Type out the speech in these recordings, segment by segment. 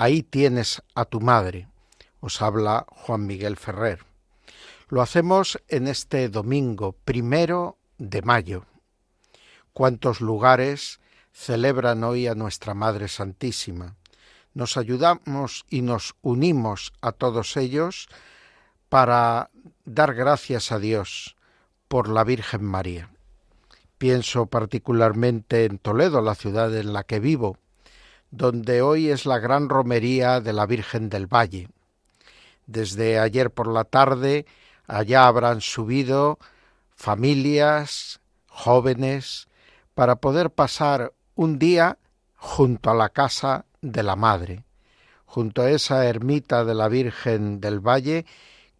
Ahí tienes a tu madre. Os habla Juan Miguel Ferrer. Lo hacemos en este domingo primero de mayo. ¿Cuántos lugares celebran hoy a nuestra Madre Santísima? Nos ayudamos y nos unimos a todos ellos para dar gracias a Dios por la Virgen María. Pienso particularmente en Toledo, la ciudad en la que vivo, donde hoy es la gran romería de la Virgen del Valle. Desde ayer por la tarde allá habrán subido familias, jóvenes, para poder pasar un día junto a la casa de la Madre, junto a esa ermita de la Virgen del Valle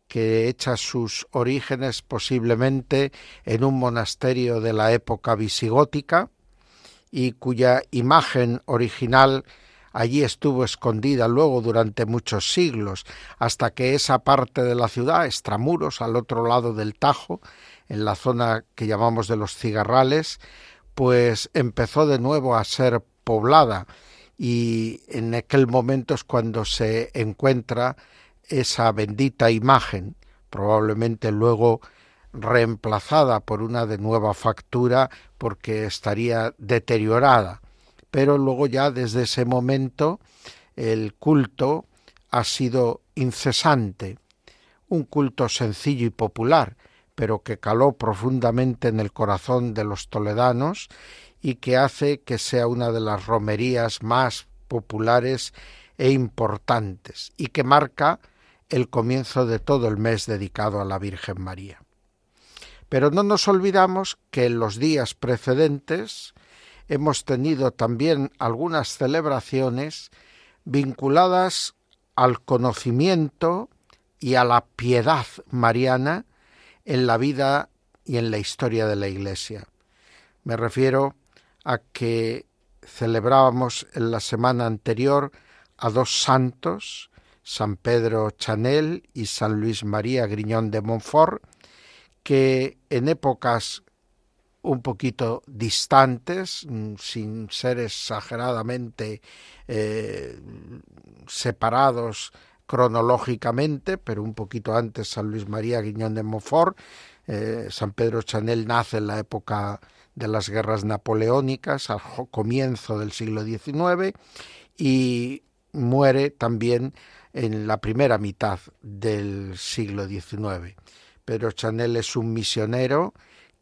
que echa sus orígenes posiblemente en un monasterio de la época visigótica y cuya imagen original allí estuvo escondida luego durante muchos siglos, hasta que esa parte de la ciudad, extramuros, al otro lado del Tajo, en la zona que llamamos de los cigarrales, pues empezó de nuevo a ser poblada. Y en aquel momento es cuando se encuentra esa bendita imagen, probablemente luego reemplazada por una de nueva factura porque estaría deteriorada. Pero luego ya desde ese momento el culto ha sido incesante, un culto sencillo y popular, pero que caló profundamente en el corazón de los toledanos y que hace que sea una de las romerías más populares e importantes y que marca el comienzo de todo el mes dedicado a la Virgen María. Pero no nos olvidamos que en los días precedentes hemos tenido también algunas celebraciones vinculadas al conocimiento y a la piedad mariana en la vida y en la historia de la Iglesia. Me refiero a que celebrábamos en la semana anterior a dos santos, San Pedro Chanel y San Luis María Griñón de Montfort, que en épocas un poquito distantes, mm, sin ser exageradamente eh, separados cronológicamente, pero un poquito antes San Luis María Guiñón de Montfort, eh, San Pedro Chanel nace en la época de las guerras napoleónicas, al comienzo del siglo XIX, y muere también en la primera mitad del siglo XIX. Pedro Chanel es un misionero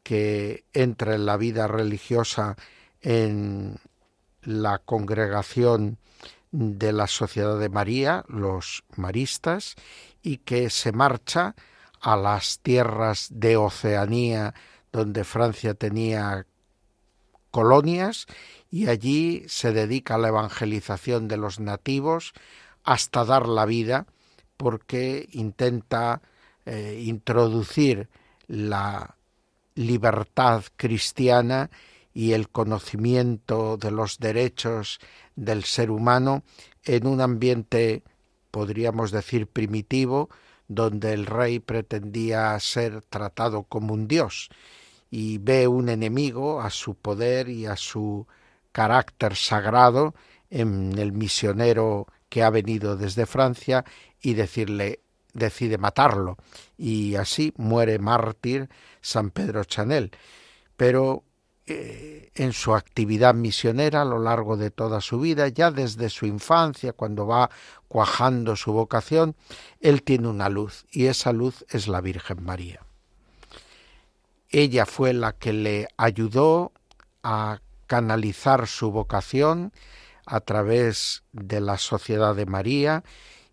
que entra en la vida religiosa en la congregación de la Sociedad de María, los maristas, y que se marcha a las tierras de Oceanía donde Francia tenía colonias y allí se dedica a la evangelización de los nativos hasta dar la vida porque intenta eh, introducir la libertad cristiana y el conocimiento de los derechos del ser humano en un ambiente, podríamos decir, primitivo, donde el rey pretendía ser tratado como un dios y ve un enemigo a su poder y a su carácter sagrado en el misionero que ha venido desde Francia y decirle decide matarlo y así muere mártir San Pedro Chanel. Pero eh, en su actividad misionera a lo largo de toda su vida, ya desde su infancia, cuando va cuajando su vocación, él tiene una luz y esa luz es la Virgen María. Ella fue la que le ayudó a canalizar su vocación a través de la Sociedad de María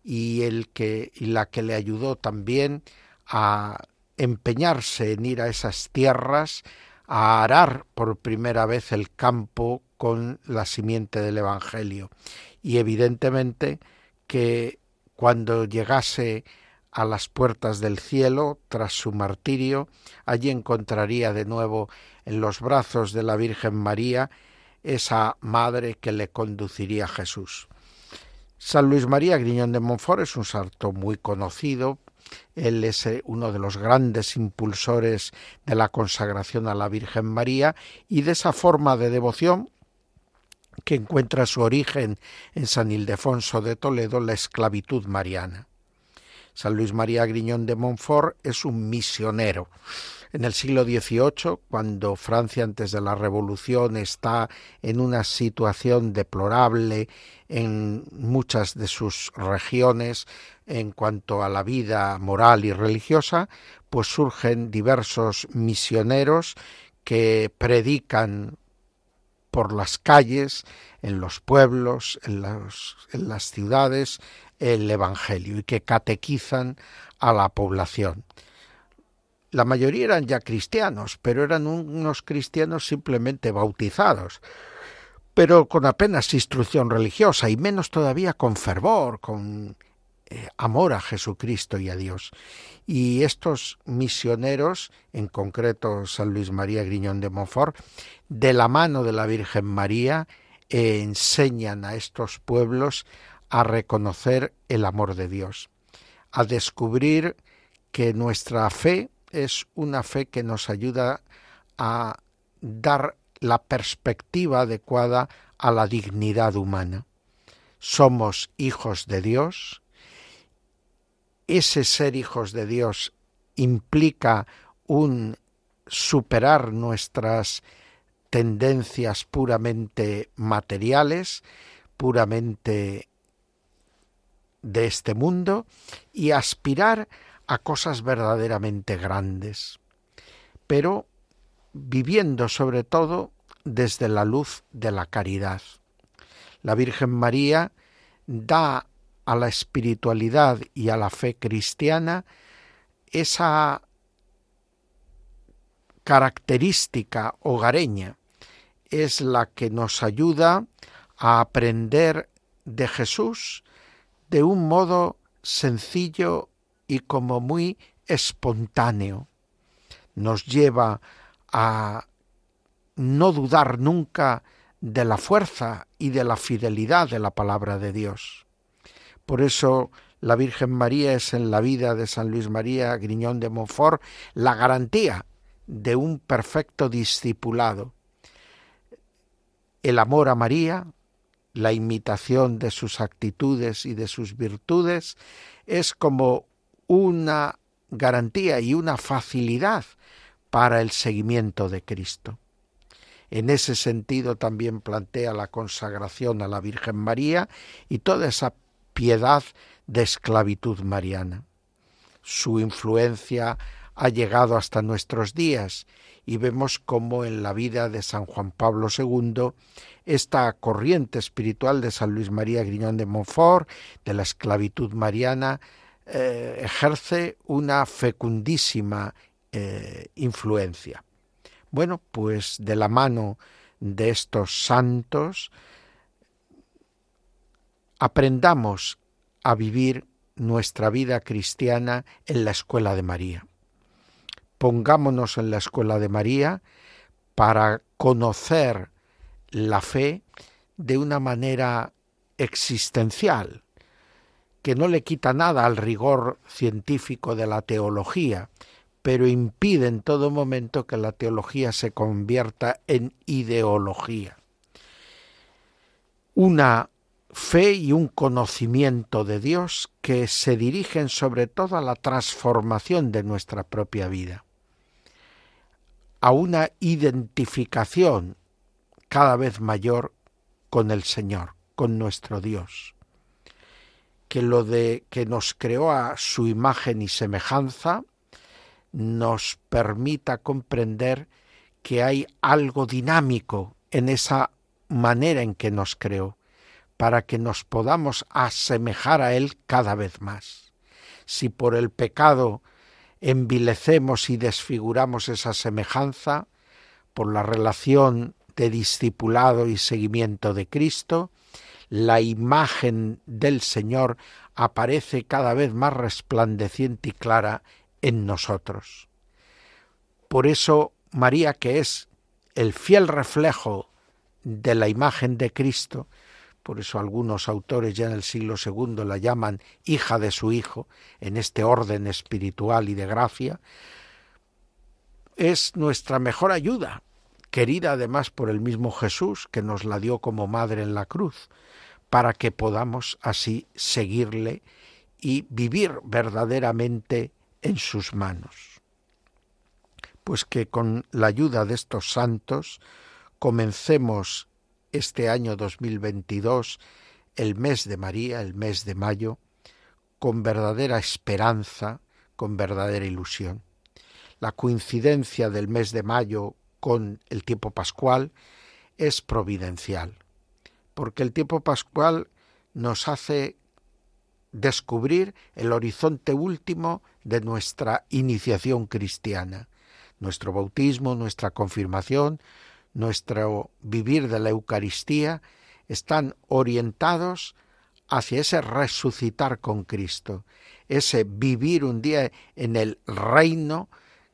y el que y la que le ayudó también a empeñarse en ir a esas tierras a arar por primera vez el campo con la simiente del Evangelio. Y evidentemente que cuando llegase a las puertas del cielo tras su martirio, allí encontraría de nuevo en los brazos de la Virgen María esa madre que le conduciría a Jesús. San Luis María Griñón de Montfort es un santo muy conocido. Él es eh, uno de los grandes impulsores de la consagración a la Virgen María y de esa forma de devoción que encuentra su origen en San Ildefonso de Toledo, la esclavitud mariana. San Luis María Griñón de Montfort es un misionero. En el siglo XVIII, cuando Francia antes de la Revolución está en una situación deplorable en muchas de sus regiones en cuanto a la vida moral y religiosa, pues surgen diversos misioneros que predican por las calles, en los pueblos, en, las ciudades, el Evangelio y que catequizan a la población. La mayoría eran ya cristianos, pero eran unos cristianos simplemente bautizados, pero con apenas instrucción religiosa y menos todavía con fervor, con eh, amor a Jesucristo y a Dios. Y estos misioneros, en concreto San Luis María Griñón de Montfort, de la mano de la Virgen María, enseñan a estos pueblos a reconocer el amor de Dios, a descubrir que nuestra fe es una fe que nos ayuda a dar la perspectiva adecuada a la dignidad humana. Somos hijos de Dios, ese ser hijos de Dios implica un superar nuestras tendencias puramente materiales, puramente de este mundo y aspirar a cosas verdaderamente grandes, pero viviendo sobre todo desde la luz de la caridad. La Virgen María da a la espiritualidad y a la fe cristiana esa característica hogareña es la que nos ayuda a aprender de Jesús de un modo sencillo y como muy espontáneo. Nos lleva a no dudar nunca de la fuerza y de la fidelidad de la palabra de Dios. Por eso la Virgen María es en la vida de San Luis María Griñón de Montfort la garantía de un perfecto discipulado. El amor a María, la imitación de sus actitudes y de sus virtudes, es como una garantía y una facilidad para el seguimiento de Cristo. En ese sentido también plantea la consagración a la Virgen María y toda esa piedad de esclavitud mariana. Su influencia ha llegado hasta nuestros días y vemos cómo en la vida de San Juan Pablo II esta corriente espiritual de San Luis María Griñón de Montfort, de la esclavitud mariana, eh, ejerce una fecundísima eh, influencia. Bueno, pues de la mano de estos santos, aprendamos a vivir nuestra vida cristiana en la escuela de María. Pongámonos en la escuela de María para conocer la fe de una manera existencial, que no le quita nada al rigor científico de la teología, pero impide en todo momento que la teología se convierta en ideología. Una fe y un conocimiento de Dios que se dirigen sobre todo a la transformación de nuestra propia vida, a una identificación cada vez mayor con el Señor, con nuestro Dios, que lo de que nos creó a su imagen y semejanza nos permita comprender que hay algo dinámico en esa manera en que nos creó, para que nos podamos asemejar a Él cada vez más. Si por el pecado envilecemos y desfiguramos esa semejanza, por la relación de discipulado y seguimiento de Cristo, la imagen del Señor aparece cada vez más resplandeciente y clara en nosotros. Por eso María, que es el fiel reflejo de la imagen de Cristo, por eso algunos autores ya en el siglo II la llaman hija de su Hijo, en este orden espiritual y de gracia, es nuestra mejor ayuda, querida además por el mismo Jesús, que nos la dio como madre en la cruz, para que podamos así seguirle y vivir verdaderamente en sus manos. Pues que con la ayuda de estos santos comencemos este año 2022, el mes de María, el mes de mayo, con verdadera esperanza, con verdadera ilusión. La coincidencia del mes de mayo con el tiempo pascual es providencial, porque el tiempo pascual nos hace descubrir el horizonte último de nuestra iniciación cristiana, nuestro bautismo, nuestra confirmación, nuestro vivir de la Eucaristía están orientados hacia ese resucitar con Cristo, ese vivir un día en el reino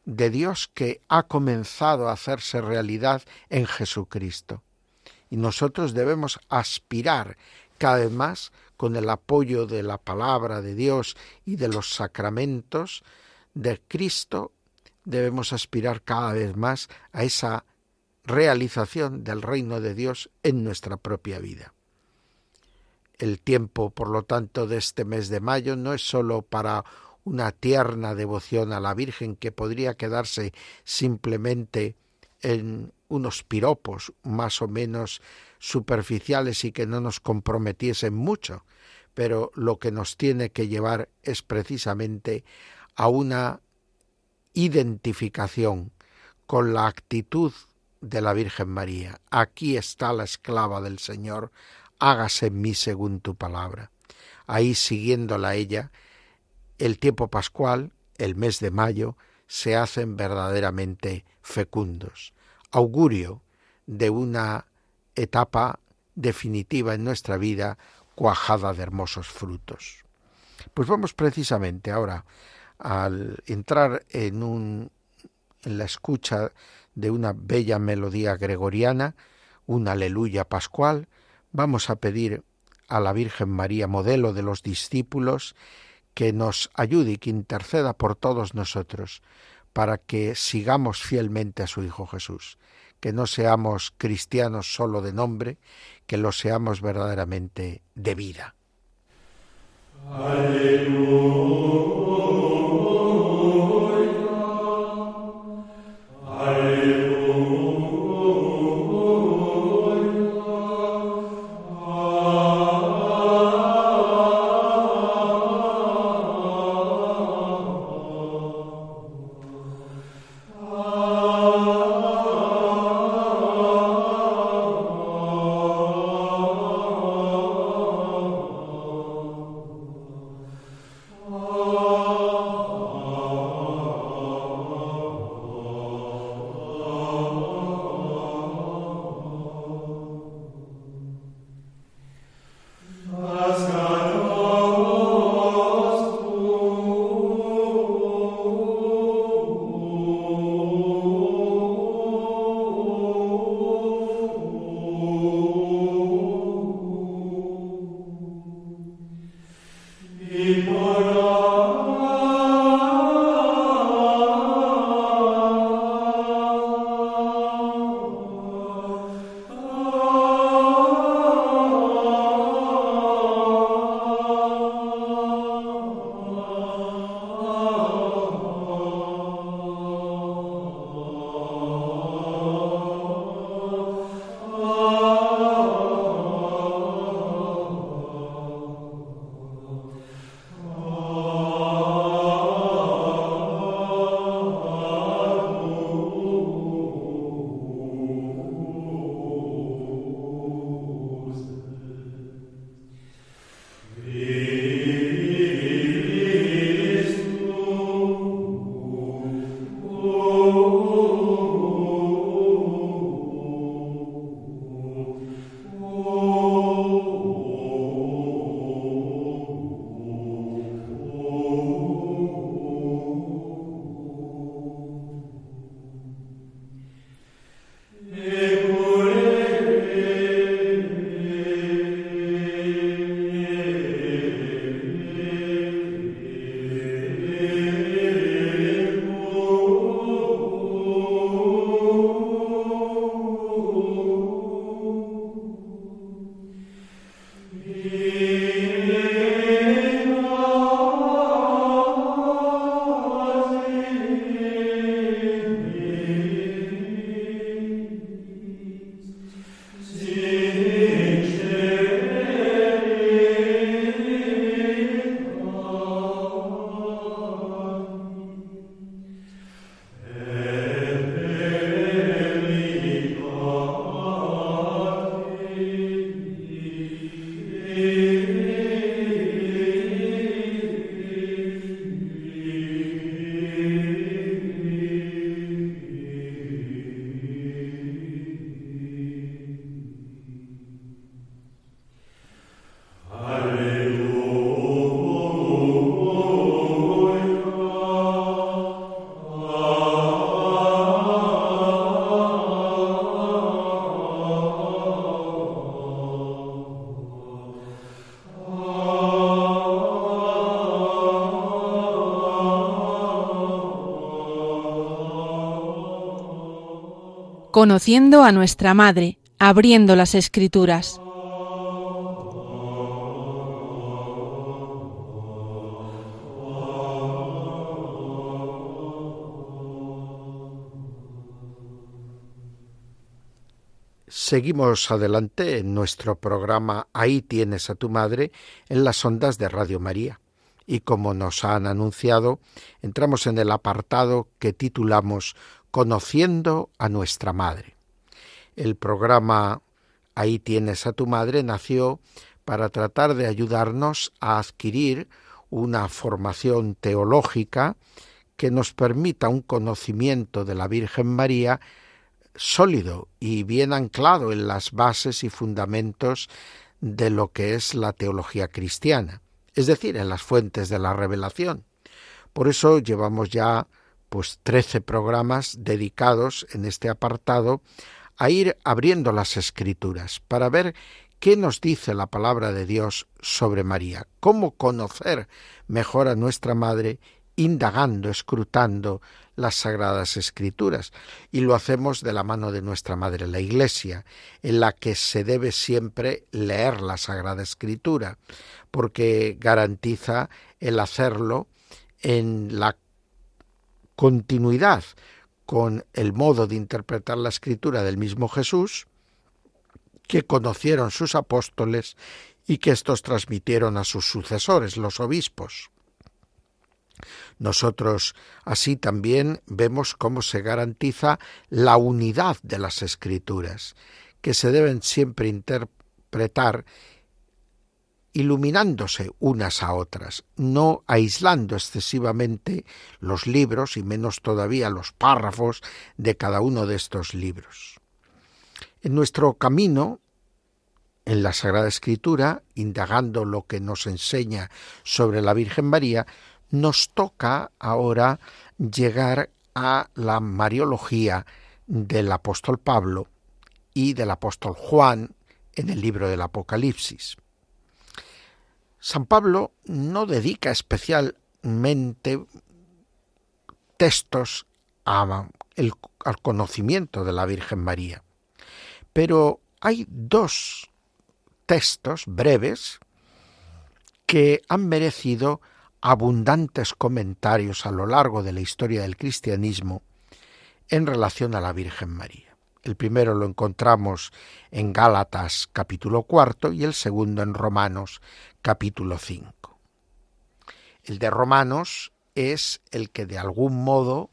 de Dios que ha comenzado a hacerse realidad en Jesucristo. Y nosotros debemos aspirar cada vez más con el apoyo de la palabra de Dios y de los sacramentos de Cristo, debemos aspirar cada vez más a esa realización del reino de Dios en nuestra propia vida. El tiempo, por lo tanto, de este mes de mayo no es sólo para una tierna devoción a la Virgen que podría quedarse simplemente en unos piropos más o menos superficiales y que no nos comprometiesen mucho, pero lo que nos tiene que llevar es precisamente a una identificación con la actitud de la Virgen María. Aquí está la esclava del Señor, hágase en mí según tu palabra. Ahí siguiéndola ella, el tiempo pascual, el mes de mayo, se hacen verdaderamente fecundos, augurio de una etapa definitiva en nuestra vida cuajada de hermosos frutos. Pues vamos precisamente ahora al entrar en un en la escucha de una bella melodía gregoriana, un aleluya pascual, vamos a pedir a la Virgen María, modelo de los discípulos, que nos ayude y que interceda por todos nosotros, para que sigamos fielmente a su Hijo Jesús, que no seamos cristianos solo de nombre, que lo seamos verdaderamente de vida. Conociendo a nuestra Madre, abriendo las Escrituras. Seguimos adelante en nuestro programa Ahí tienes a tu madre en las ondas de Radio María. Y como nos han anunciado, entramos en el apartado que titulamos Conociendo a nuestra madre. El programa Ahí tienes a tu madre nació para tratar de ayudarnos a adquirir una formación teológica que nos permita un conocimiento de la Virgen María sólido y bien anclado en las bases y fundamentos de lo que es la teología cristiana, es decir, en las fuentes de la revelación. Por eso llevamos ya pues trece programas dedicados en este apartado a ir abriendo las escrituras para ver qué nos dice la palabra de Dios sobre María, cómo conocer mejor a nuestra Madre indagando, escrutando las sagradas escrituras, y lo hacemos de la mano de nuestra Madre la Iglesia, en la que se debe siempre leer la Sagrada Escritura, porque garantiza el hacerlo en la continuidad con el modo de interpretar la escritura del mismo Jesús, que conocieron sus apóstoles y que éstos transmitieron a sus sucesores, los obispos. Nosotros así también vemos cómo se garantiza la unidad de las escrituras, que se deben siempre interpretar iluminándose unas a otras, no aislando excesivamente los libros y menos todavía los párrafos de cada uno de estos libros. En nuestro camino en la Sagrada Escritura, indagando lo que nos enseña sobre la Virgen María, nos toca ahora llegar a la Mariología del apóstol Pablo y del apóstol Juan en el libro del Apocalipsis. San Pablo no dedica especialmente textos al conocimiento de la Virgen María, pero hay dos textos breves que han merecido abundantes comentarios a lo largo de la historia del cristianismo en relación a la Virgen María. El primero lo encontramos en Gálatas capítulo cuarto y el segundo en Romanos capítulo cinco. El de Romanos es el que de algún modo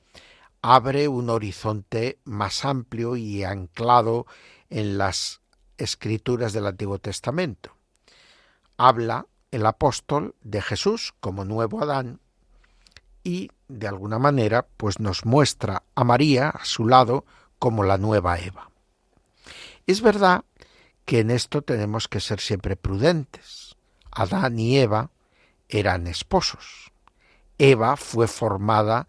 abre un horizonte más amplio y anclado en las escrituras del Antiguo Testamento. Habla el apóstol de Jesús como nuevo Adán y de alguna manera pues nos muestra a María a su lado como la nueva Eva. Es verdad que en esto tenemos que ser siempre prudentes. Adán y Eva eran esposos. Eva fue formada,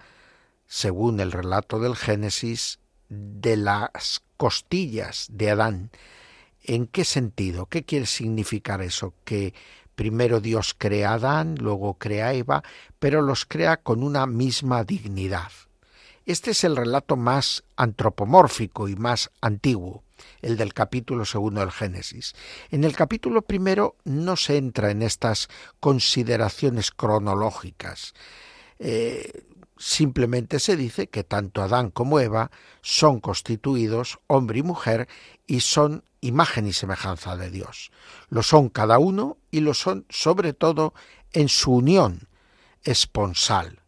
según el relato del Génesis, de las costillas de Adán. ¿En qué sentido? ¿Qué quiere significar eso? Que Primero Dios crea a Adán, luego crea a Eva, pero los crea con una misma dignidad. Este es el relato más antropomórfico y más antiguo, el del capítulo segundo del Génesis. En el capítulo primero no se entra en estas consideraciones cronológicas. Eh, simplemente se dice que tanto Adán como Eva son constituidos hombre y mujer y son imagen y semejanza de Dios. Lo son cada uno y lo son sobre todo en su unión esponsal.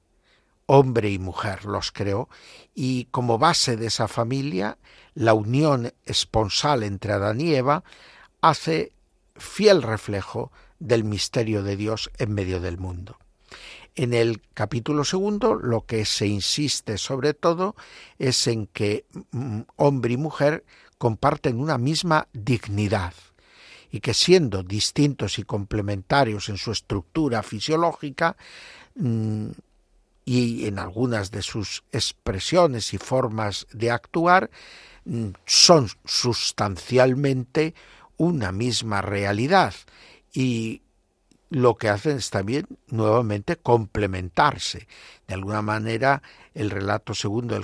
Hombre y mujer los creó y como base de esa familia, la unión esponsal entre Adán y Eva hace fiel reflejo del misterio de Dios en medio del mundo. En el capítulo segundo lo que se insiste sobre todo es en que mm, hombre y mujer comparten una misma dignidad y que siendo distintos y complementarios en su estructura fisiológica mm, y en algunas de sus expresiones y formas de actuar, mm, son sustancialmente una misma realidad. Y lo que hacen es también nuevamente complementarse. De alguna manera, el relato segundo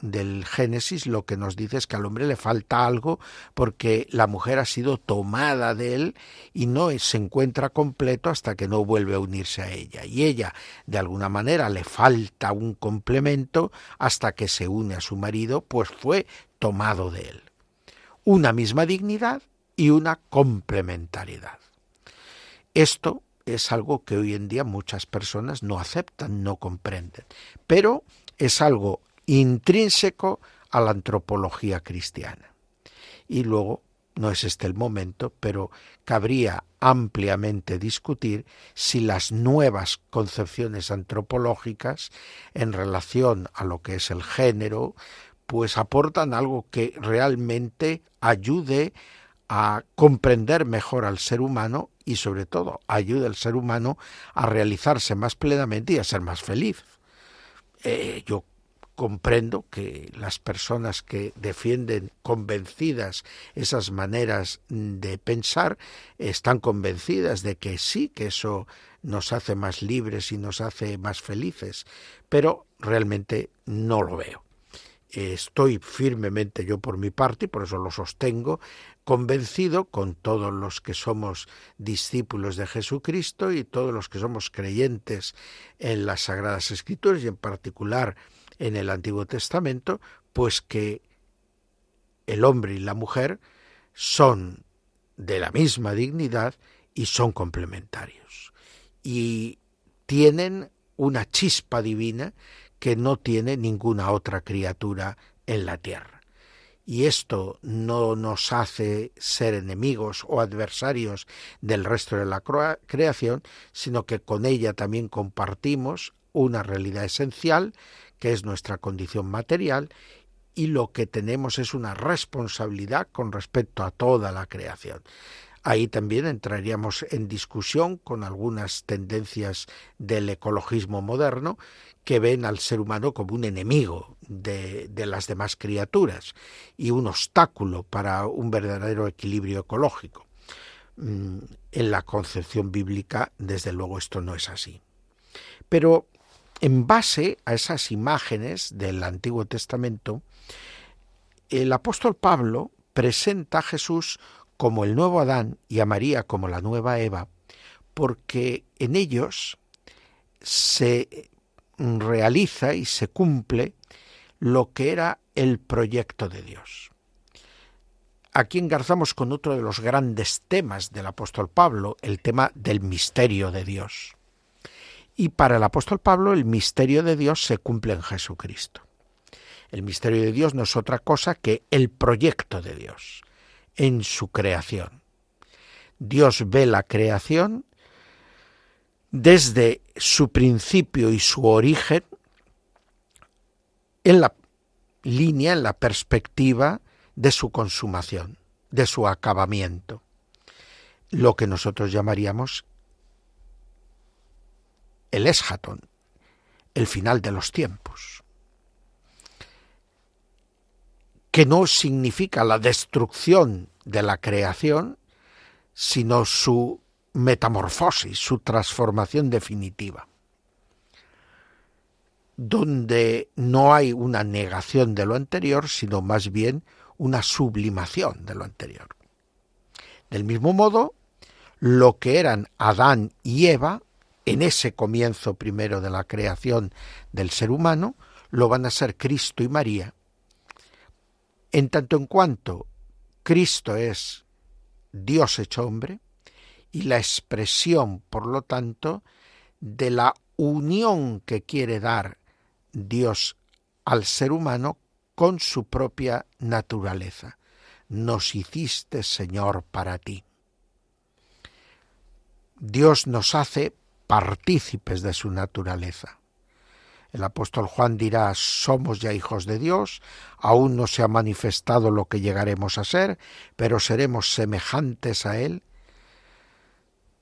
del, Génesis lo que nos dice es que al hombre le falta algo porque la mujer ha sido tomada de él y no se encuentra completo hasta que no vuelve a unirse a ella. Y ella, de alguna manera, le falta un complemento hasta que se une a su marido, pues fue tomado de él. Una misma dignidad y una complementariedad. Esto es algo que hoy en día muchas personas no aceptan, no comprenden, pero es algo intrínseco a la antropología cristiana. Y luego, no es este el momento, pero cabría ampliamente discutir si las nuevas concepciones antropológicas en relación a lo que es el género, pues aportan algo que realmente ayude a comprender mejor al ser humano y sobre todo ayude al ser humano a realizarse más plenamente y a ser más feliz. Eh, yo comprendo que las personas que defienden convencidas esas maneras de pensar están convencidas de que sí, que eso nos hace más libres y nos hace más felices, pero realmente no lo veo. Estoy firmemente yo por mi parte, y por eso lo sostengo, convencido con todos los que somos discípulos de Jesucristo y todos los que somos creyentes en las Sagradas Escrituras y en particular en el Antiguo Testamento, pues que el hombre y la mujer son de la misma dignidad y son complementarios. Y tienen una chispa divina que no tiene ninguna otra criatura en la tierra. Y esto no nos hace ser enemigos o adversarios del resto de la creación, sino que con ella también compartimos una realidad esencial que es nuestra condición material, y lo que tenemos es una responsabilidad con respecto a toda la creación. Ahí también entraríamos en discusión con algunas tendencias del ecologismo moderno que ven al ser humano como un enemigo de, de, las demás criaturas y un obstáculo para un verdadero equilibrio ecológico. Mm, en la concepción bíblica, desde luego, esto no es así. Pero en base a esas imágenes del Antiguo Testamento, el apóstol Pablo presenta a Jesús como el nuevo Adán y a María como la nueva Eva, porque en ellos se realiza y se cumple lo que era el proyecto de Dios. Aquí engarzamos con otro de los grandes temas del apóstol Pablo, el tema del misterio de Dios. Y para el apóstol Pablo el misterio de Dios se cumple en Jesucristo. El misterio de Dios no es otra cosa que el proyecto de Dios en su creación. Dios ve la creación desde su principio y su origen en la línea, en la perspectiva de su consumación, de su acabamiento, lo que nosotros llamaríamos el eschaton, el final de los tiempos, que no significa la destrucción de la creación, sino su metamorfosis, su transformación definitiva, donde no hay una negación de lo anterior, sino más bien una sublimación de lo anterior. Del mismo modo, lo que eran Adán y Eva en ese comienzo primero de la creación del ser humano, lo van a ser Cristo y María. En tanto en cuanto Cristo es Dios hecho hombre y la expresión, por lo tanto, de la unión que quiere dar Dios al ser humano con su propia naturaleza. Nos hiciste, Señor, para ti. Dios nos hace partícipes de su naturaleza. El apóstol Juan dirá, somos ya hijos de Dios, aún no se ha manifestado lo que llegaremos a ser, pero seremos semejantes a Él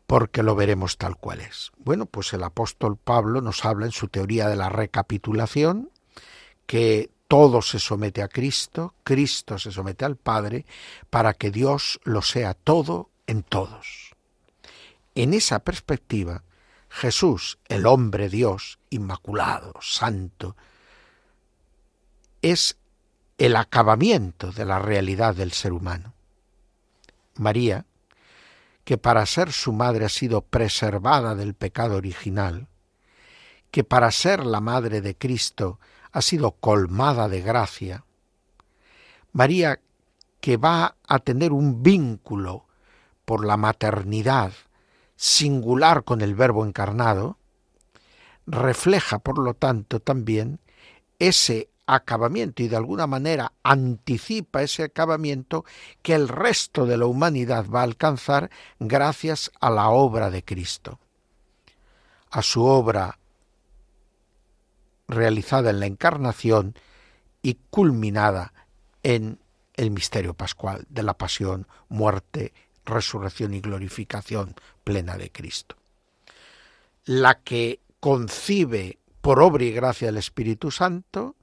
porque lo veremos tal cual es. Bueno, pues el apóstol Pablo nos habla en su teoría de la recapitulación que todo se somete a Cristo, Cristo se somete al Padre, para que Dios lo sea todo en todos. en esa perspectiva, Jesús, el hombre Dios, inmaculado, santo, es el acabamiento de la realidad del ser humano. María, que para ser su madre ha sido preservada del pecado original, que para ser la madre de Cristo ha sido colmada de gracia, María que va a tener un vínculo por la maternidad singular con el Verbo encarnado, refleja, por lo tanto, también ese acabamiento y de alguna manera anticipa ese acabamiento que el resto de la humanidad va a alcanzar gracias a la obra de Cristo, a su obra realizada en la encarnación y culminada en el misterio pascual de la pasión, muerte, resurrección y glorificación plena de Cristo. La que concibe por obra y gracia del Espíritu Santo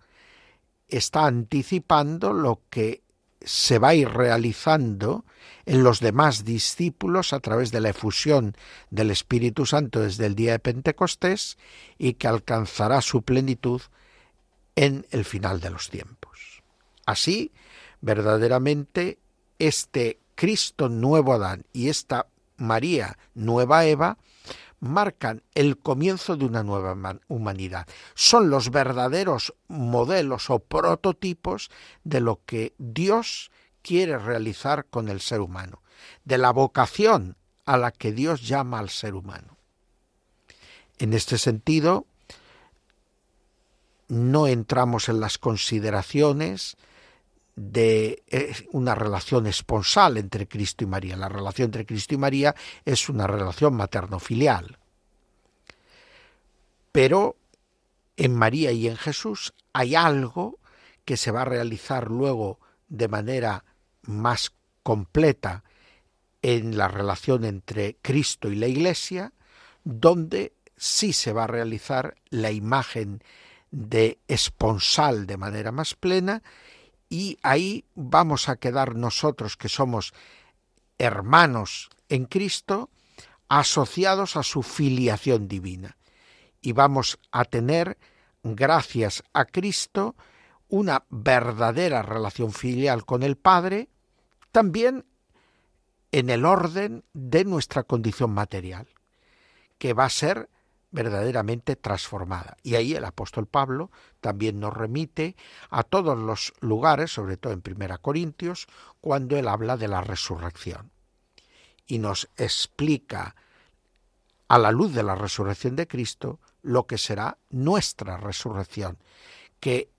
está anticipando lo que se va a ir realizando en los demás discípulos a través de la efusión del Espíritu Santo desde el día de Pentecostés y que alcanzará su plenitud en el final de los tiempos. Así, verdaderamente, este Cristo nuevo Adán y esta María nueva Eva marcan el comienzo de una nueva humanidad. Son los verdaderos modelos o prototipos de lo que Dios quiere realizar con el ser humano, de la vocación a la que Dios llama al ser humano. En este sentido, no entramos en las consideraciones de una relación esponsal entre Cristo y María. La relación entre Cristo y María es una relación materno-filial. Pero en María y en Jesús hay algo que se va a realizar luego de manera más completa en la relación entre Cristo y la Iglesia, donde sí se va a realizar la imagen de esponsal de manera más plena y ahí vamos a quedar nosotros que somos hermanos en Cristo, asociados a su filiación divina. Y vamos a tener, gracias a Cristo, una verdadera relación filial con el Padre, también en el orden de nuestra condición material, que va a ser verdaderamente transformada. Y ahí el apóstol Pablo también nos remite a todos los lugares, sobre todo en Primera Corintios, cuando él habla de la resurrección. Y nos explica a la luz de la resurrección de Cristo lo que será nuestra resurrección, que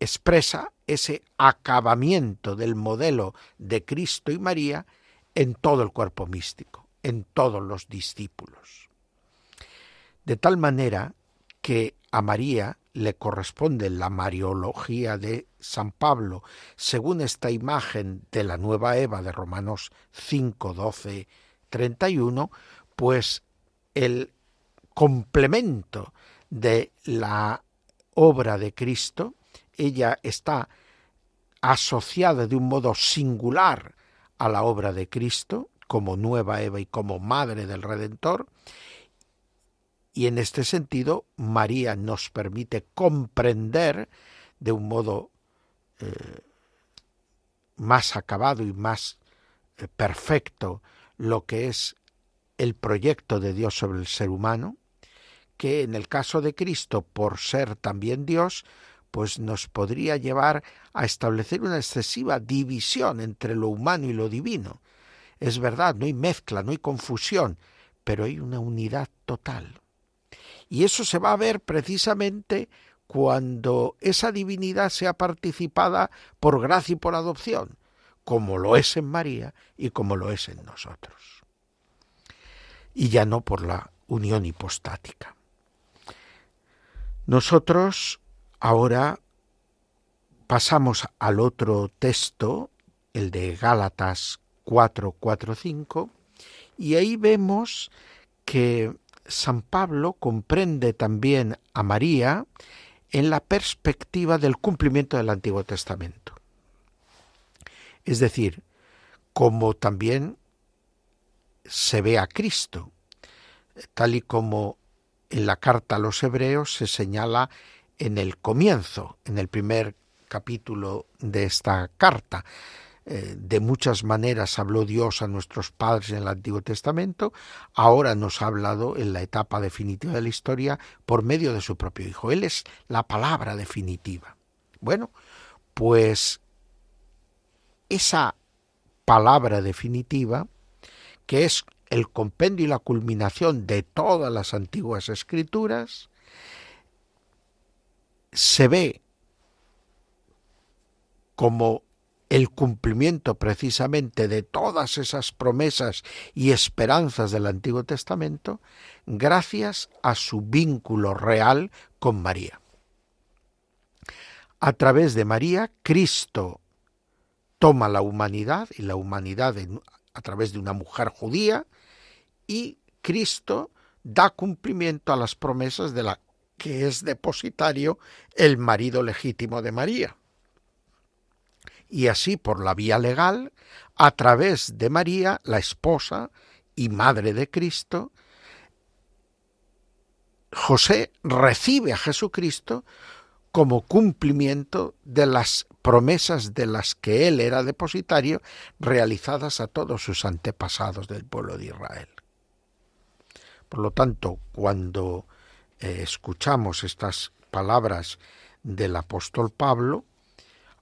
expresa ese acabamiento del modelo de Cristo y María en todo el cuerpo místico, en todos los discípulos de tal manera que a María le corresponde la Mariología de San Pablo, según esta imagen de la nueva Eva de Romanos 5, 12, 31, pues el complemento de la obra de Cristo, ella está asociada de un modo singular a la obra de Cristo, como nueva Eva y como madre del Redentor, y en este sentido, María nos permite comprender de un modo eh, más acabado y más eh, perfecto lo que es el proyecto de Dios sobre el ser humano, que en el caso de Cristo, por ser también Dios, pues nos podría llevar a establecer una excesiva división entre lo humano y lo divino. Es verdad, no hay mezcla, no hay confusión, pero hay una unidad total. Y eso se va a ver precisamente cuando esa divinidad sea participada por gracia y por adopción, como lo es en María y como lo es en nosotros. Y ya no por la unión hipostática. Nosotros ahora pasamos al otro texto, el de Gálatas 4, 4, 5, y ahí vemos que San Pablo comprende también a María en la perspectiva del cumplimiento del Antiguo Testamento. Es decir, como también se ve a Cristo, tal y como en la carta a los hebreos se señala en el comienzo, en el primer capítulo de esta carta. Eh, de muchas maneras habló Dios a nuestros padres en el Antiguo Testamento, ahora nos ha hablado en la etapa definitiva de la historia por medio de su propio Hijo. Él es la palabra definitiva. Bueno, pues esa palabra definitiva, que es el compendio y la culminación de todas las antiguas escrituras, se ve como el cumplimiento precisamente de todas esas promesas y esperanzas del Antiguo Testamento gracias a su vínculo real con María. A través de María, Cristo toma la humanidad y la humanidad a través de una mujer judía y Cristo da cumplimiento a las promesas de la que es depositario el marido legítimo de María y así por la vía legal, a través de María, la esposa y madre de Cristo, José recibe a Jesucristo como cumplimiento de las promesas de las que él era depositario realizadas a todos sus antepasados del pueblo de Israel. Por lo tanto, cuando eh, escuchamos estas palabras del apóstol Pablo,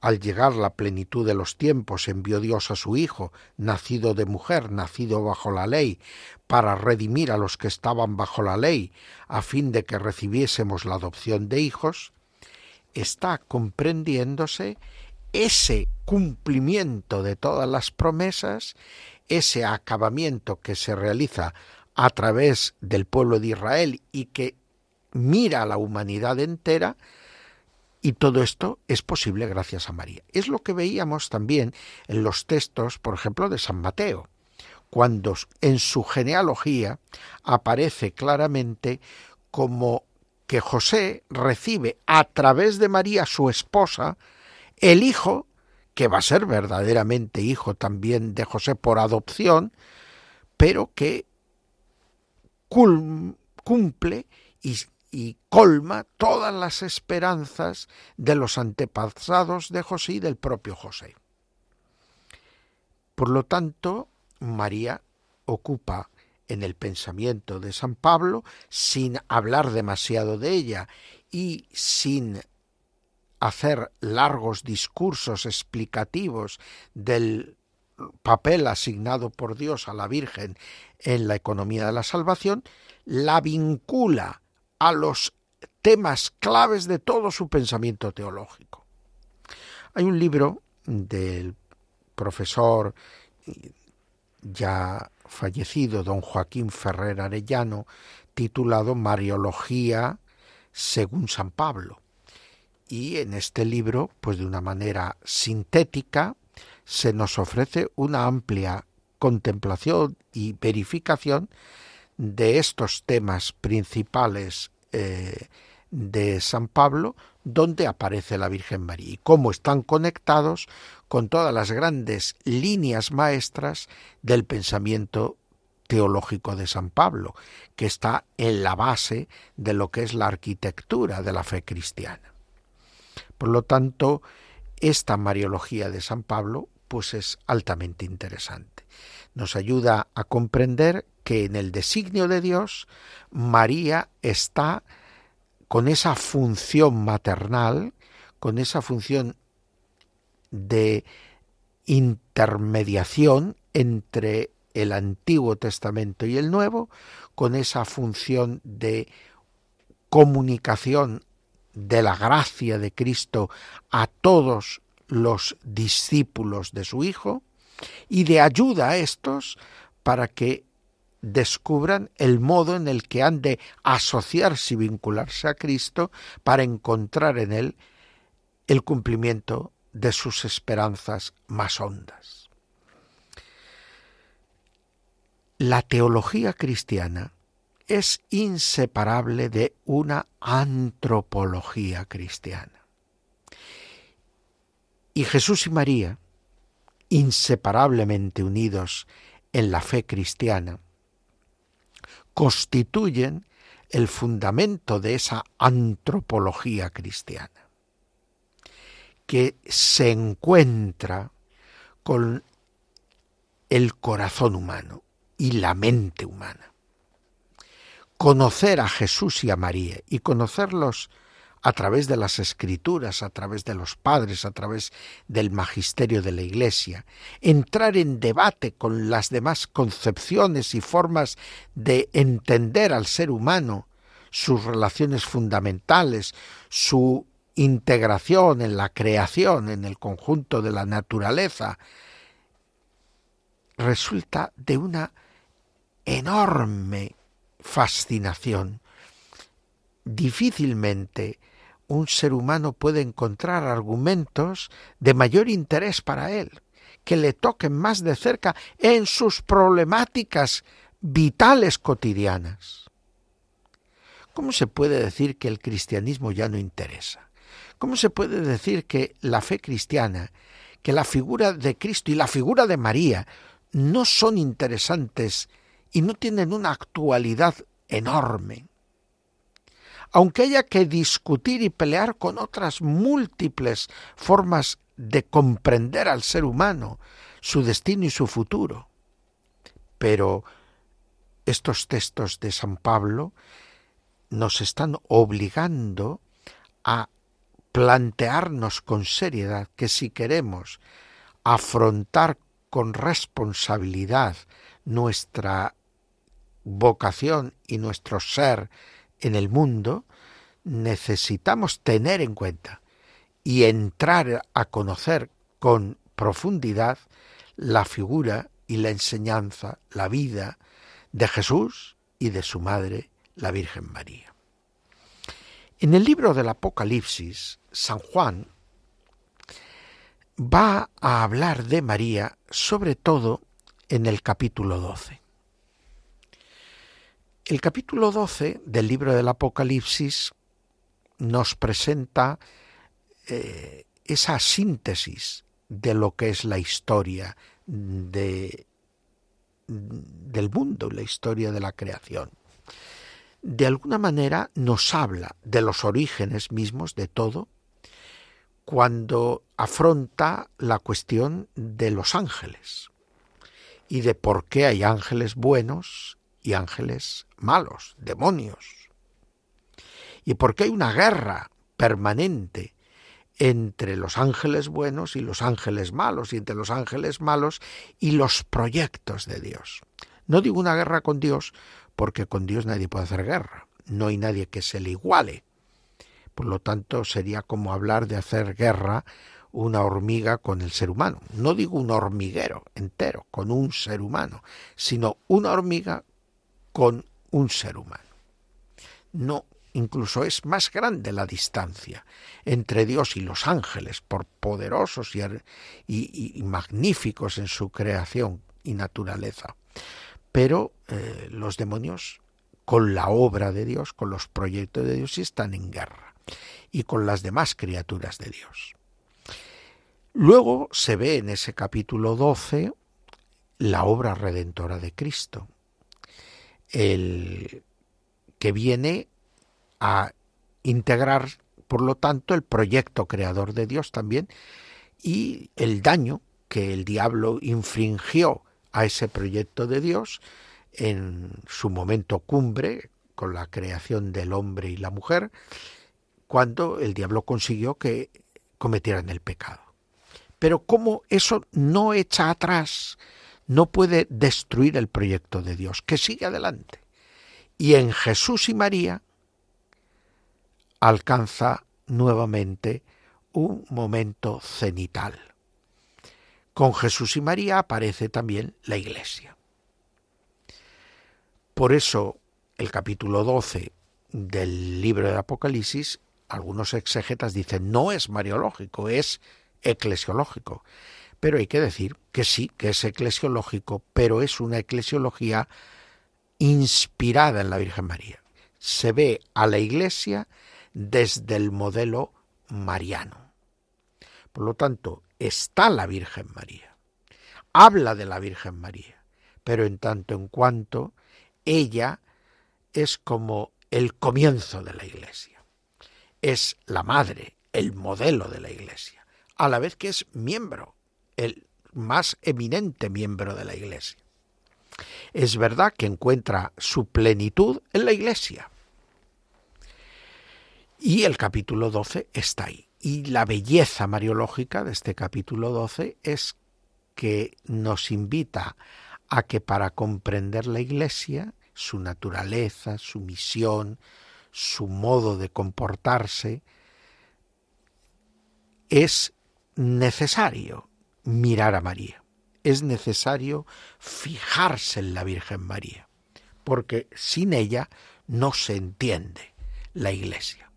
al llegar la plenitud de los tiempos, envió Dios a su Hijo, nacido de mujer, nacido bajo la ley, para redimir a los que estaban bajo la ley, a fin de que recibiésemos la adopción de hijos, está comprendiéndose ese cumplimiento de todas las promesas, ese acabamiento que se realiza a través del pueblo de Israel y que mira a la humanidad entera, y todo esto es posible gracias a María. Es lo que veíamos también en los textos, por ejemplo, de San Mateo, cuando en su genealogía aparece claramente como que José recibe a través de María, su esposa, el hijo, que va a ser verdaderamente hijo también de José por adopción, pero que cumple y y colma todas las esperanzas de los antepasados de José y del propio José. Por lo tanto, María ocupa en el pensamiento de San Pablo, sin hablar demasiado de ella y sin hacer largos discursos explicativos del papel asignado por Dios a la Virgen en la economía de la salvación, la vincula a los temas claves de todo su pensamiento teológico. Hay un libro del profesor ya fallecido, don Joaquín Ferrer Arellano, titulado Mariología según San Pablo. Y en este libro, pues de una manera sintética, se nos ofrece una amplia contemplación y verificación de estos temas principales eh, de San Pablo, donde aparece la Virgen María y cómo están conectados con todas las grandes líneas maestras del pensamiento teológico de San Pablo, que está en la base de lo que es la arquitectura de la fe cristiana. Por lo tanto, esta Mariología de San Pablo pues es altamente interesante. Nos ayuda a comprender que en el designio de Dios María está con esa función maternal, con esa función de intermediación entre el Antiguo Testamento y el Nuevo, con esa función de comunicación de la gracia de Cristo a todos los discípulos de su Hijo y de ayuda a estos para que descubran el modo en el que han de asociarse y vincularse a Cristo para encontrar en Él el cumplimiento de sus esperanzas más hondas. La teología cristiana es inseparable de una antropología cristiana. Y Jesús y María, inseparablemente unidos en la fe cristiana constituyen el fundamento de esa antropología cristiana, que se encuentra con el corazón humano y la mente humana. Conocer a Jesús y a María y conocerlos a través de las escrituras, a través de los padres, a través del magisterio de la Iglesia, entrar en debate con las demás concepciones y formas de entender al ser humano, sus relaciones fundamentales, su integración en la creación, en el conjunto de la naturaleza, resulta de una enorme fascinación. Difícilmente un ser humano puede encontrar argumentos de mayor interés para él, que le toquen más de cerca en sus problemáticas vitales cotidianas. ¿Cómo se puede decir que el cristianismo ya no interesa? ¿Cómo se puede decir que la fe cristiana, que la figura de Cristo y la figura de María no son interesantes y no tienen una actualidad enorme? Aunque haya que discutir y pelear con otras múltiples formas de comprender al ser humano, su destino y su futuro. Pero estos textos de San Pablo nos están obligando a plantearnos con seriedad que si queremos afrontar con responsabilidad nuestra vocación y nuestro ser en el mundo, necesitamos tener en cuenta y entrar a conocer con profundidad la figura y la enseñanza, la vida de Jesús y de su madre, la Virgen María. En el libro del Apocalipsis, San Juan va a hablar de María sobre todo en el capítulo 12. El capítulo 12 del libro del Apocalipsis nos presenta eh, esa síntesis de lo que es la historia de, del mundo, la historia de la creación. De alguna manera nos habla de los orígenes mismos de todo cuando afronta la cuestión de los ángeles y de por qué hay ángeles buenos y ángeles malos, demonios. Y porque hay una guerra permanente entre los ángeles buenos y los ángeles malos, y entre los ángeles malos y los proyectos de Dios. No digo una guerra con Dios, porque con Dios nadie puede hacer guerra, no hay nadie que se le iguale. Por lo tanto, sería como hablar de hacer guerra una hormiga con el ser humano. No digo un hormiguero entero, con un ser humano, sino una hormiga con un ser humano. No, incluso es más grande la distancia entre Dios y los ángeles, por poderosos y, magníficos en su creación y naturaleza. Pero eh, los demonios, con la obra de Dios, con los proyectos de Dios, están en guerra, y con las demás criaturas de Dios. Luego se ve en ese capítulo 12 la obra redentora de Cristo, el que viene a integrar, por lo tanto, el proyecto creador de Dios también y el daño que el diablo infringió a ese proyecto de Dios en su momento cumbre con la creación del hombre y la mujer, cuando el diablo consiguió que cometieran el pecado. Pero como eso no echa atrás no puede destruir el proyecto de Dios, que sigue adelante. Y en Jesús y María alcanza nuevamente un momento cenital. Con Jesús y María aparece también la Iglesia. Por eso el capítulo 12 del libro de Apocalipsis, algunos exegetas dicen no es mariológico, es eclesiológico. Pero hay que decir que sí, que es eclesiológico, pero es una eclesiología inspirada en la Virgen María. Se ve a la Iglesia desde el modelo mariano. Por lo tanto, está la Virgen María. Habla de la Virgen María, pero en tanto en cuanto ella es como el comienzo de la Iglesia. Es la madre, el modelo de la Iglesia, a la vez que es miembro, el más eminente miembro de la Iglesia. Es verdad que encuentra su plenitud en la Iglesia. Y el capítulo 12 está ahí. Y la belleza mariológica de este capítulo 12 es que nos invita a que para comprender la Iglesia, su naturaleza, su misión, su modo de comportarse, es necesario mirar a María, es necesario fijarse en la Virgen María, porque sin ella no se entiende la Iglesia.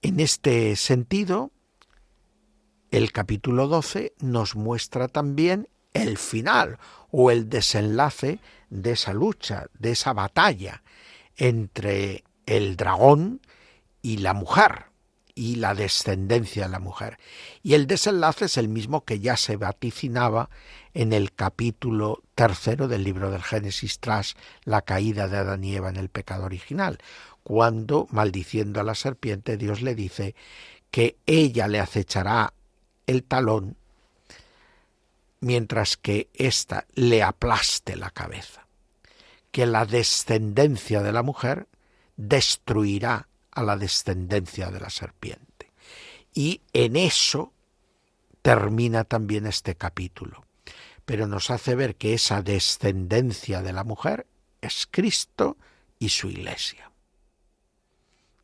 En este sentido, el capítulo 12 nos muestra también el final o el desenlace de esa lucha, de esa batalla entre el dragón y la mujer y la descendencia de la mujer. Y el desenlace es el mismo que ya se vaticinaba en el capítulo tercero del libro del Génesis tras la caída de Adán y Eva en el pecado original, cuando, maldiciendo a la serpiente, Dios le dice que ella le acechará el talón mientras que ésta le aplaste la cabeza, que la descendencia de la mujer destruirá a la descendencia de la serpiente. Y en eso termina también este capítulo, pero nos hace ver que esa descendencia de la mujer es Cristo y su iglesia.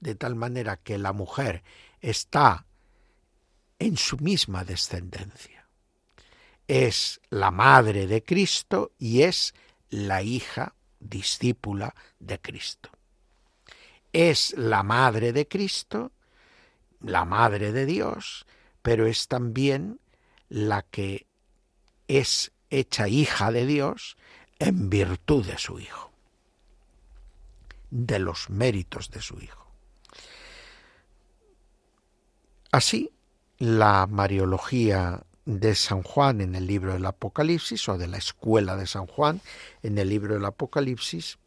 De tal manera que la mujer está en su misma descendencia. Es la madre de Cristo y es la hija discípula de Cristo. Es la madre de Cristo, la madre de Dios, pero es también la que es hecha hija de Dios en virtud de su Hijo, de los méritos de su Hijo. Así, la Mariología de San Juan en el libro del Apocalipsis o de la escuela de San Juan en el libro del Apocalipsis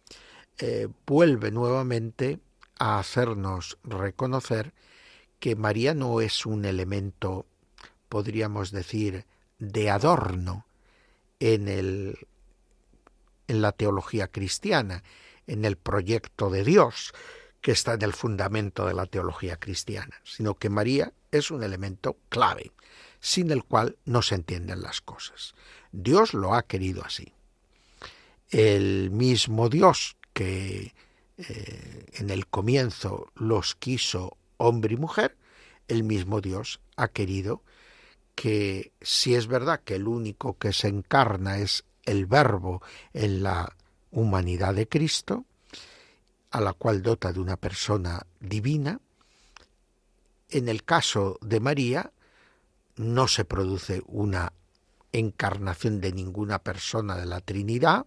eh, vuelve nuevamente a hacernos reconocer que María no es un elemento, podríamos decir, de adorno en, el, en la teología cristiana, en el proyecto de Dios, que está en el fundamento de la teología cristiana, sino que María es un elemento clave, sin el cual no se entienden las cosas. Dios lo ha querido así. El mismo Dios que eh, en el comienzo los quiso hombre y mujer, el mismo Dios ha querido que si es verdad que el único que se encarna es el verbo en la humanidad de Cristo, a la cual dota de una persona divina, en el caso de María no se produce una encarnación de ninguna persona de la Trinidad,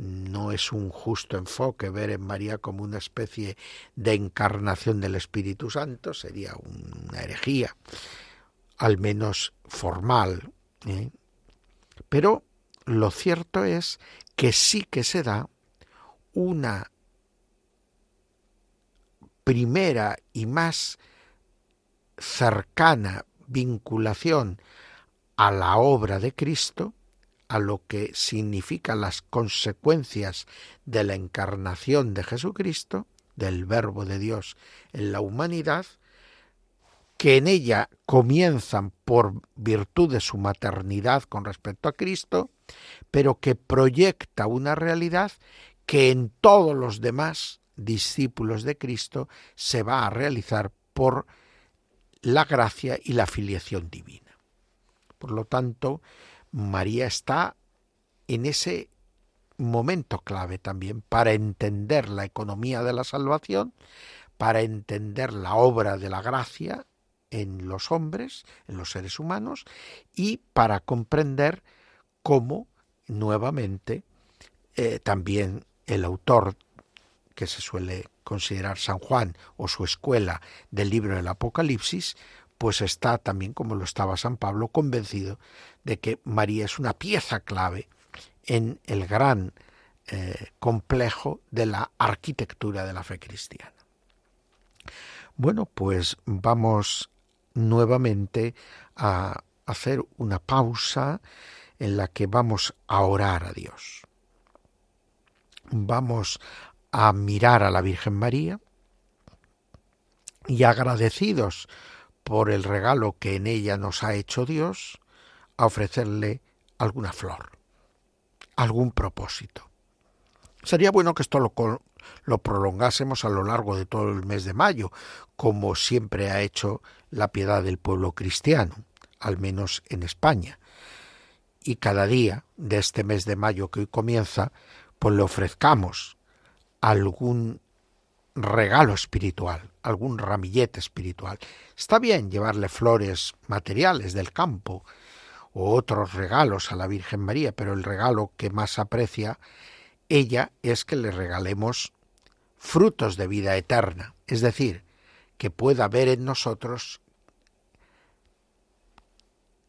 no es un justo enfoque ver en María como una especie de encarnación del Espíritu Santo, sería una herejía, al menos formal. ¿eh? Pero lo cierto es que sí que se da una primera y más cercana vinculación a la obra de Cristo, a lo que significan las consecuencias de la encarnación de Jesucristo, del Verbo de Dios en la humanidad, que en ella comienzan por virtud de su maternidad con respecto a Cristo, pero que proyecta una realidad que en todos los demás discípulos de Cristo se va a realizar por la gracia y la filiación divina. Por lo tanto, María está en ese momento clave también para entender la economía de la salvación, para entender la obra de la gracia en los hombres, en los seres humanos, y para comprender cómo nuevamente eh, también el autor que se suele considerar San Juan o su escuela del libro del Apocalipsis, pues está también, como lo estaba San Pablo, convencido de que María es una pieza clave en el gran eh, complejo de la arquitectura de la fe cristiana. Bueno, pues vamos nuevamente a hacer una pausa en la que vamos a orar a Dios. Vamos a mirar a la Virgen María y agradecidos por el regalo que en ella nos ha hecho Dios, a ofrecerle alguna flor, algún propósito. Sería bueno que esto lo, lo, prolongásemos a lo largo de todo el mes de mayo, como siempre ha hecho la piedad del pueblo cristiano, al menos en España. Y cada día de este mes de mayo que hoy comienza, pues le ofrezcamos algún regalo espiritual, algún ramillete espiritual. Está bien llevarle flores materiales del campo o otros regalos a la Virgen María, pero el regalo que más aprecia ella es que le regalemos frutos de vida eterna, es decir, que pueda ver en nosotros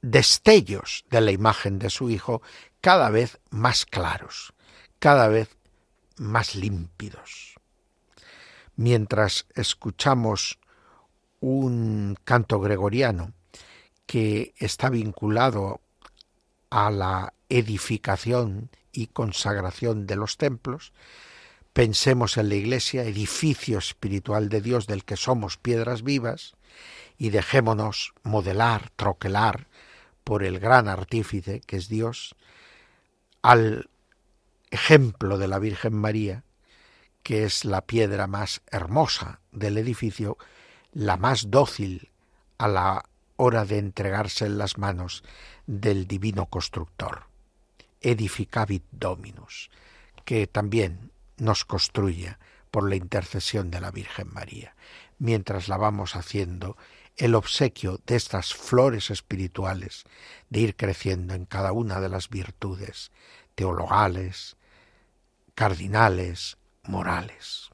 destellos de la imagen de su Hijo cada vez más claros, cada vez más límpidos mientras escuchamos un canto gregoriano que está vinculado a la edificación y consagración de los templos, pensemos en la Iglesia, edificio espiritual de Dios del que somos piedras vivas, y dejémonos modelar, troquelar por el gran artífice que es Dios, al ejemplo de la Virgen María, que es la piedra más hermosa del edificio, la más dócil a la hora de entregarse en las manos del divino constructor. Edificavit Dominus, que también nos construye por la intercesión de la Virgen María. Mientras la vamos haciendo, el obsequio de estas flores espirituales, de ir creciendo en cada una de las virtudes teologales, cardinales, morales.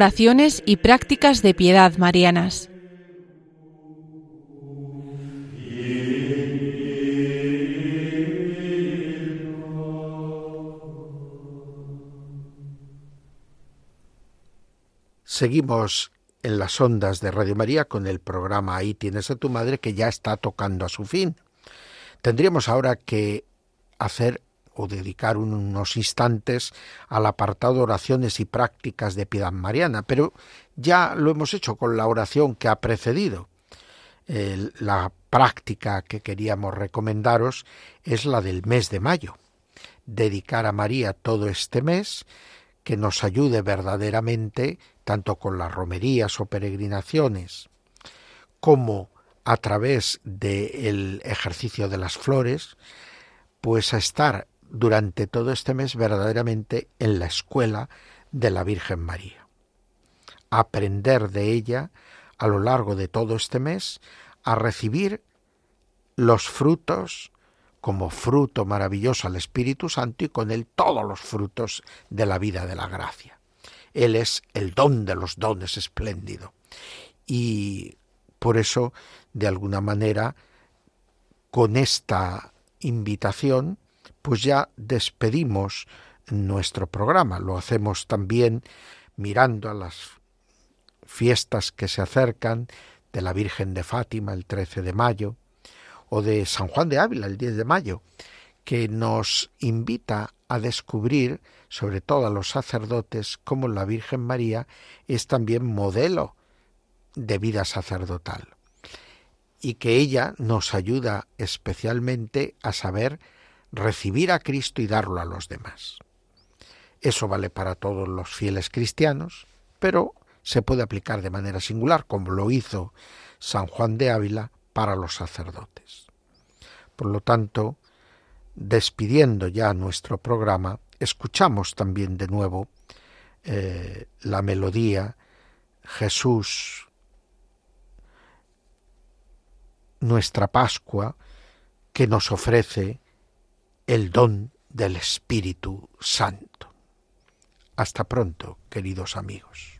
oraciones y prácticas de piedad marianas. Seguimos en las ondas de Radio María con el programa Ahí tienes a tu madre que ya está tocando a su fin. Tendríamos ahora que hacer o dedicar unos instantes al apartado oraciones y prácticas de piedad mariana, pero ya lo hemos hecho con la oración que ha precedido. la práctica que queríamos recomendaros es la del mes de mayo. Dedicar a María todo este mes que nos ayude verdaderamente tanto con las romerías o peregrinaciones como a través del ejercicio de las flores, pues a estar durante todo este mes verdaderamente en la escuela de la Virgen María. Aprender de ella a lo largo de todo este mes a recibir los frutos como fruto maravilloso al Espíritu Santo y con él todos los frutos de la vida de la gracia. Él es el don de los dones espléndido. Y por eso, de alguna manera, con esta invitación, pues ya despedimos nuestro programa. Lo hacemos también mirando a las fiestas que se acercan de la Virgen de Fátima el 13 de mayo o de San Juan de Ávila el 10 de mayo, que nos invita a descubrir, sobre todo a los sacerdotes, cómo la Virgen María es también modelo de vida sacerdotal y que ella nos ayuda especialmente a saber recibir a Cristo y darlo a los demás. Eso vale para todos los fieles cristianos, pero se puede aplicar de manera singular, como lo hizo San Juan de Ávila para los sacerdotes. Por lo tanto, despidiendo ya nuestro programa, escuchamos también de nuevo eh, la melodía Jesús, nuestra Pascua, que nos ofrece el don del Espíritu Santo. Hasta pronto, queridos amigos.